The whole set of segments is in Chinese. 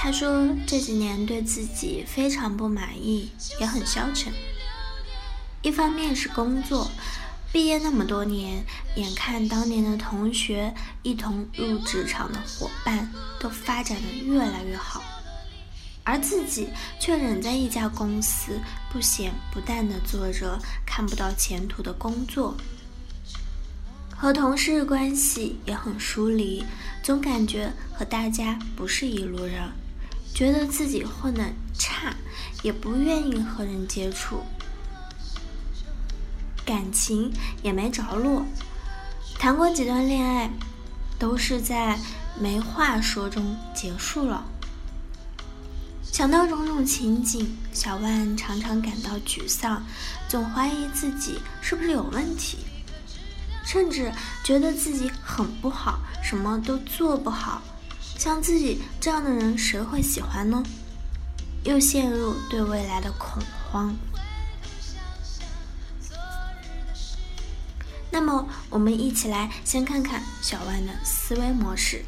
他说这几年对自己非常不满意，也很消沉。一方面是工作，毕业那么多年，眼看当年的同学、一同入职场的伙伴都发展的越来越好，而自己却仍在一家公司不咸不淡的做着看不到前途的工作。和同事关系也很疏离，总感觉和大家不是一路人，觉得自己混得差，也不愿意和人接触，感情也没着落，谈过几段恋爱，都是在没话说中结束了。想到种种情景，小万常常感到沮丧，总怀疑自己是不是有问题。甚至觉得自己很不好，什么都做不好。像自己这样的人，谁会喜欢呢？又陷入对未来的恐慌。那么，我们一起来先看看小万的思维模式。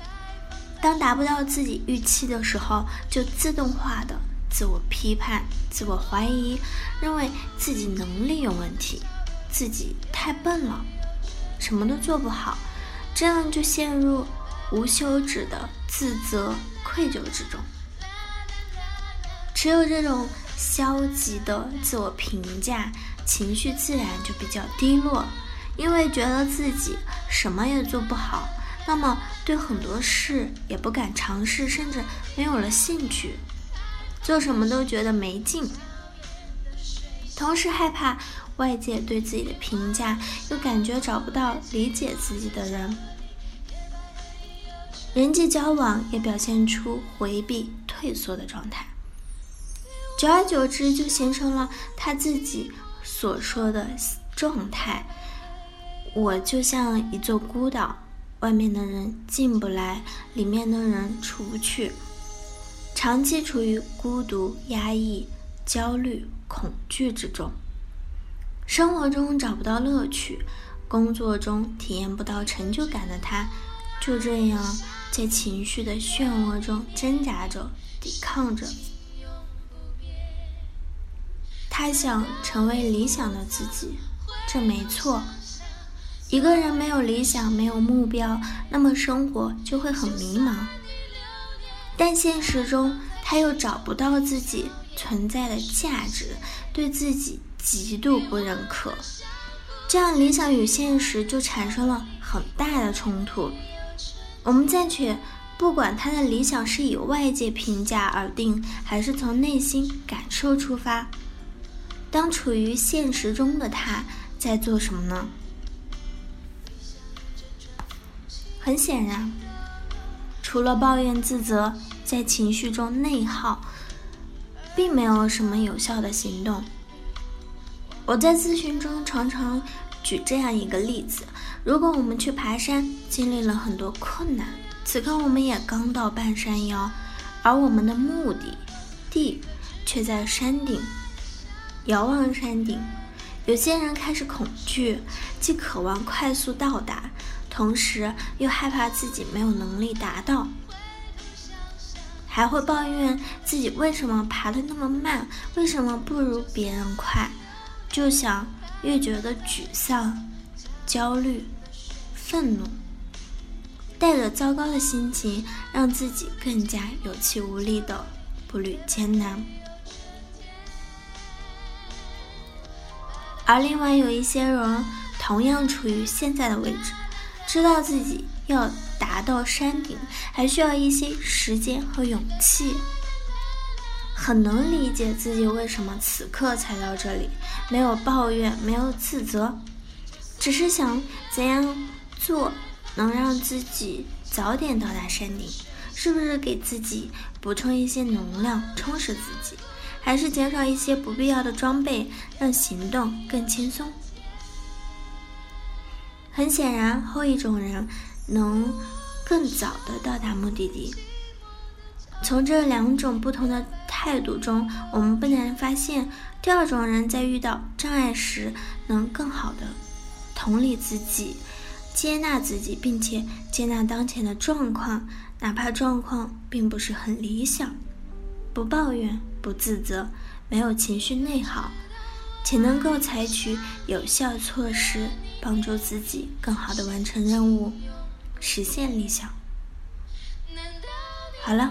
当达不到自己预期的时候，就自动化的自我批判、自我怀疑，认为自己能力有问题，自己太笨了。什么都做不好，这样就陷入无休止的自责、愧疚之中。持有这种消极的自我评价，情绪自然就比较低落，因为觉得自己什么也做不好，那么对很多事也不敢尝试，甚至没有了兴趣，做什么都觉得没劲，同时害怕。外界对自己的评价，又感觉找不到理解自己的人，人际交往也表现出回避、退缩的状态，久而久之就形成了他自己所说的状态：我就像一座孤岛，外面的人进不来，里面的人出不去，长期处于孤独、压抑、焦虑、恐惧之中。生活中找不到乐趣，工作中体验不到成就感的他，就这样在情绪的漩涡中挣扎着、抵抗着。他想成为理想的自己，这没错。一个人没有理想、没有目标，那么生活就会很迷茫。但现实中，他又找不到自己存在的价值，对自己。极度不认可，这样理想与现实就产生了很大的冲突。我们暂且不管他的理想是以外界评价而定，还是从内心感受出发。当处于现实中的他在做什么呢？很显然，除了抱怨自责，在情绪中内耗，并没有什么有效的行动。我在咨询中常常举这样一个例子：如果我们去爬山，经历了很多困难，此刻我们也刚到半山腰，而我们的目的地却在山顶，遥望山顶。有些人开始恐惧，既渴望快速到达，同时又害怕自己没有能力达到，还会抱怨自己为什么爬得那么慢，为什么不如别人快。就想越觉得沮丧、焦虑、愤怒，带着糟糕的心情，让自己更加有气无力的步履艰难。而另外有一些人，同样处于现在的位置，知道自己要达到山顶，还需要一些时间和勇气。很能理解自己为什么此刻才到这里，没有抱怨，没有自责，只是想怎样做能让自己早点到达山顶，是不是给自己补充一些能量，充实自己，还是减少一些不必要的装备，让行动更轻松？很显然，后一种人能更早的到达目的地。从这两种不同的态度中，我们不难发现，第二种人在遇到障碍时，能更好的同理自己。接纳自己，并且接纳当前的状况，哪怕状况并不是很理想，不抱怨，不自责，没有情绪内耗，且能够采取有效措施，帮助自己更好的完成任务，实现理想。好了，